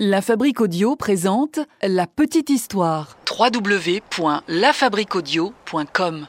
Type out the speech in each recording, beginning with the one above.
La Fabrique Audio présente La Petite Histoire. www.lafabriquaudio.com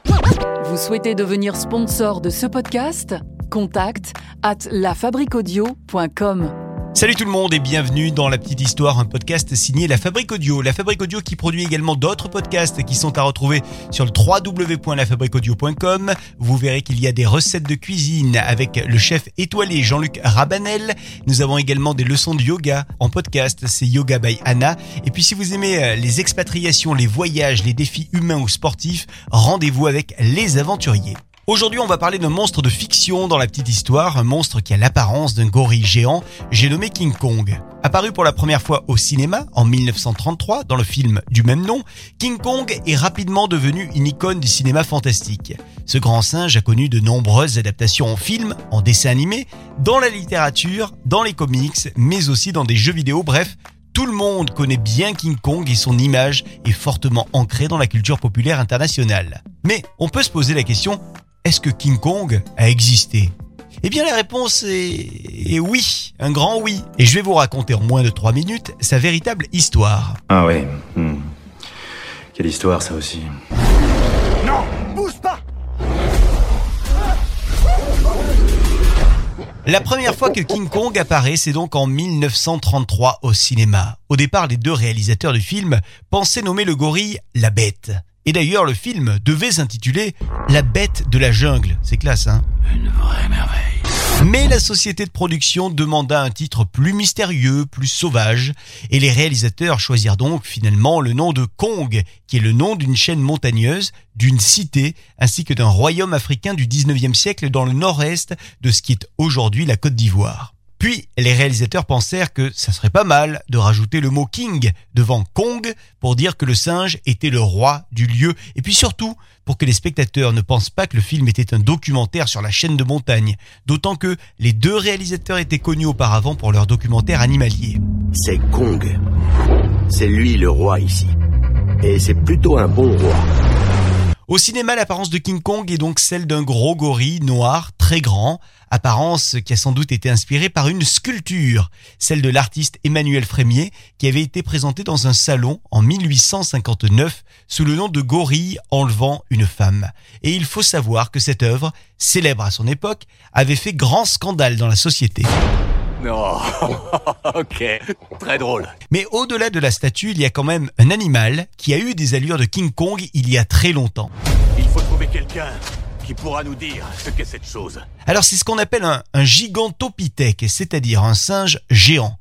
Vous souhaitez devenir sponsor de ce podcast? Contact at lafabriquaudio.com. Salut tout le monde et bienvenue dans La Petite Histoire, un podcast signé La Fabrique Audio. La Fabrique Audio qui produit également d'autres podcasts qui sont à retrouver sur le www.lafabriqueaudio.com. Vous verrez qu'il y a des recettes de cuisine avec le chef étoilé Jean-Luc Rabanel. Nous avons également des leçons de yoga en podcast, c'est Yoga by Anna. Et puis si vous aimez euh, les expatriations, les voyages, les défis humains ou sportifs, rendez-vous avec les aventuriers. Aujourd'hui, on va parler d'un monstre de fiction dans la petite histoire, un monstre qui a l'apparence d'un gorille géant, j'ai nommé King Kong. Apparu pour la première fois au cinéma en 1933 dans le film du même nom, King Kong est rapidement devenu une icône du cinéma fantastique. Ce grand singe a connu de nombreuses adaptations en film, en dessin animé, dans la littérature, dans les comics, mais aussi dans des jeux vidéo, bref, tout le monde connaît bien King Kong et son image est fortement ancrée dans la culture populaire internationale. Mais on peut se poser la question, est-ce que King Kong a existé? Eh bien la réponse est... oui, un grand oui. Et je vais vous raconter en moins de 3 minutes sa véritable histoire. Ah ouais. hmm. Quelle histoire ça aussi. Non Bouge pas La première fois que King Kong apparaît, c'est donc en 1933 au cinéma. Au départ, les deux réalisateurs du film pensaient nommer le gorille la bête. Et d'ailleurs, le film devait s'intituler La bête de la jungle. C'est classe, hein Une vraie merveille. Mais la société de production demanda un titre plus mystérieux, plus sauvage, et les réalisateurs choisirent donc finalement le nom de Kong, qui est le nom d'une chaîne montagneuse, d'une cité, ainsi que d'un royaume africain du 19e siècle dans le nord-est de ce qui est aujourd'hui la Côte d'Ivoire. Puis, les réalisateurs pensèrent que ça serait pas mal de rajouter le mot King devant Kong pour dire que le singe était le roi du lieu et puis surtout pour que les spectateurs ne pensent pas que le film était un documentaire sur la chaîne de montagne, d'autant que les deux réalisateurs étaient connus auparavant pour leur documentaire animalier. C'est Kong. C'est lui le roi ici. Et c'est plutôt un bon roi. Au cinéma, l'apparence de King Kong est donc celle d'un gros gorille noir très grand, apparence qui a sans doute été inspirée par une sculpture, celle de l'artiste Emmanuel Frémier, qui avait été présentée dans un salon en 1859 sous le nom de Gorille enlevant une femme. Et il faut savoir que cette œuvre, célèbre à son époque, avait fait grand scandale dans la société. Non Ok, très drôle. Mais au-delà de la statue, il y a quand même un animal qui a eu des allures de King Kong il y a très longtemps. Il faut trouver quelqu'un qui pourra nous dire ce qu'est cette chose. Alors c'est ce qu'on appelle un, un gigantopithèque, c'est-à-dire un singe géant.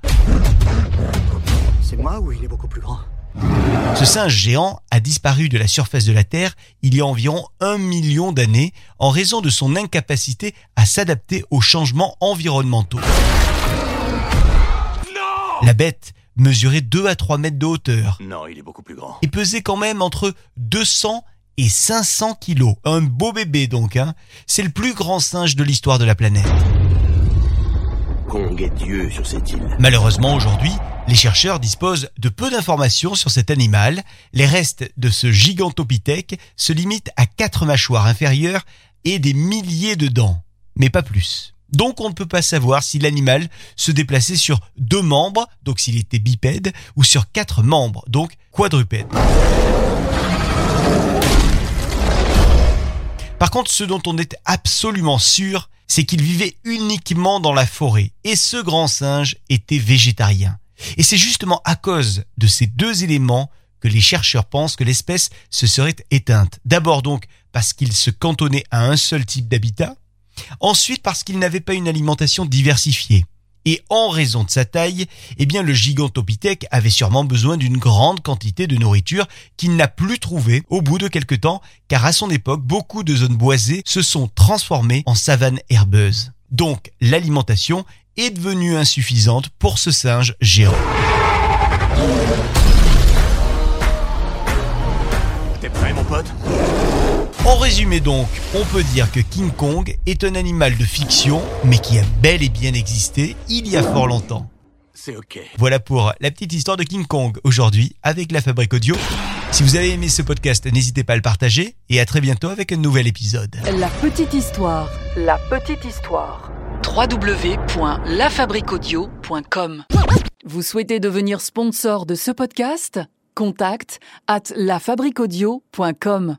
C'est moi ou il est beaucoup plus grand? Ce singe géant a disparu de la surface de la Terre il y a environ un million d'années en raison de son incapacité à s'adapter aux changements environnementaux. Non La bête mesurait 2 à 3 mètres de hauteur Non, il est beaucoup plus grand. et pesait quand même entre 200 et 500 kilos. Un beau bébé donc, hein. C'est le plus grand singe de l'histoire de la planète. Kong est Dieu sur cette île. Malheureusement, aujourd'hui, les chercheurs disposent de peu d'informations sur cet animal. Les restes de ce gigantopithèque se limitent à quatre mâchoires inférieures et des milliers de dents, mais pas plus. Donc on ne peut pas savoir si l'animal se déplaçait sur deux membres, donc s'il était bipède, ou sur quatre membres, donc quadrupède. Contre, ce dont on est absolument sûr, c'est qu'il vivait uniquement dans la forêt. Et ce grand singe était végétarien. Et c'est justement à cause de ces deux éléments que les chercheurs pensent que l'espèce se serait éteinte. D'abord donc parce qu'il se cantonnait à un seul type d'habitat. Ensuite parce qu'il n'avait pas une alimentation diversifiée. Et en raison de sa taille, eh bien le gigantopithèque avait sûrement besoin d'une grande quantité de nourriture qu'il n'a plus trouvée au bout de quelque temps, car à son époque, beaucoup de zones boisées se sont transformées en savanes herbeuses. Donc l'alimentation est devenue insuffisante pour ce singe géant. T'es prêt, mon pote? En résumé donc, on peut dire que King Kong est un animal de fiction, mais qui a bel et bien existé il y a fort longtemps. C'est ok. Voilà pour la petite histoire de King Kong aujourd'hui avec la Fabrique Audio. Si vous avez aimé ce podcast, n'hésitez pas à le partager et à très bientôt avec un nouvel épisode. La Petite Histoire. La Petite Histoire. www.lafabriquaudio.com Vous souhaitez devenir sponsor de ce podcast? Contact à lafabriquaudio.com.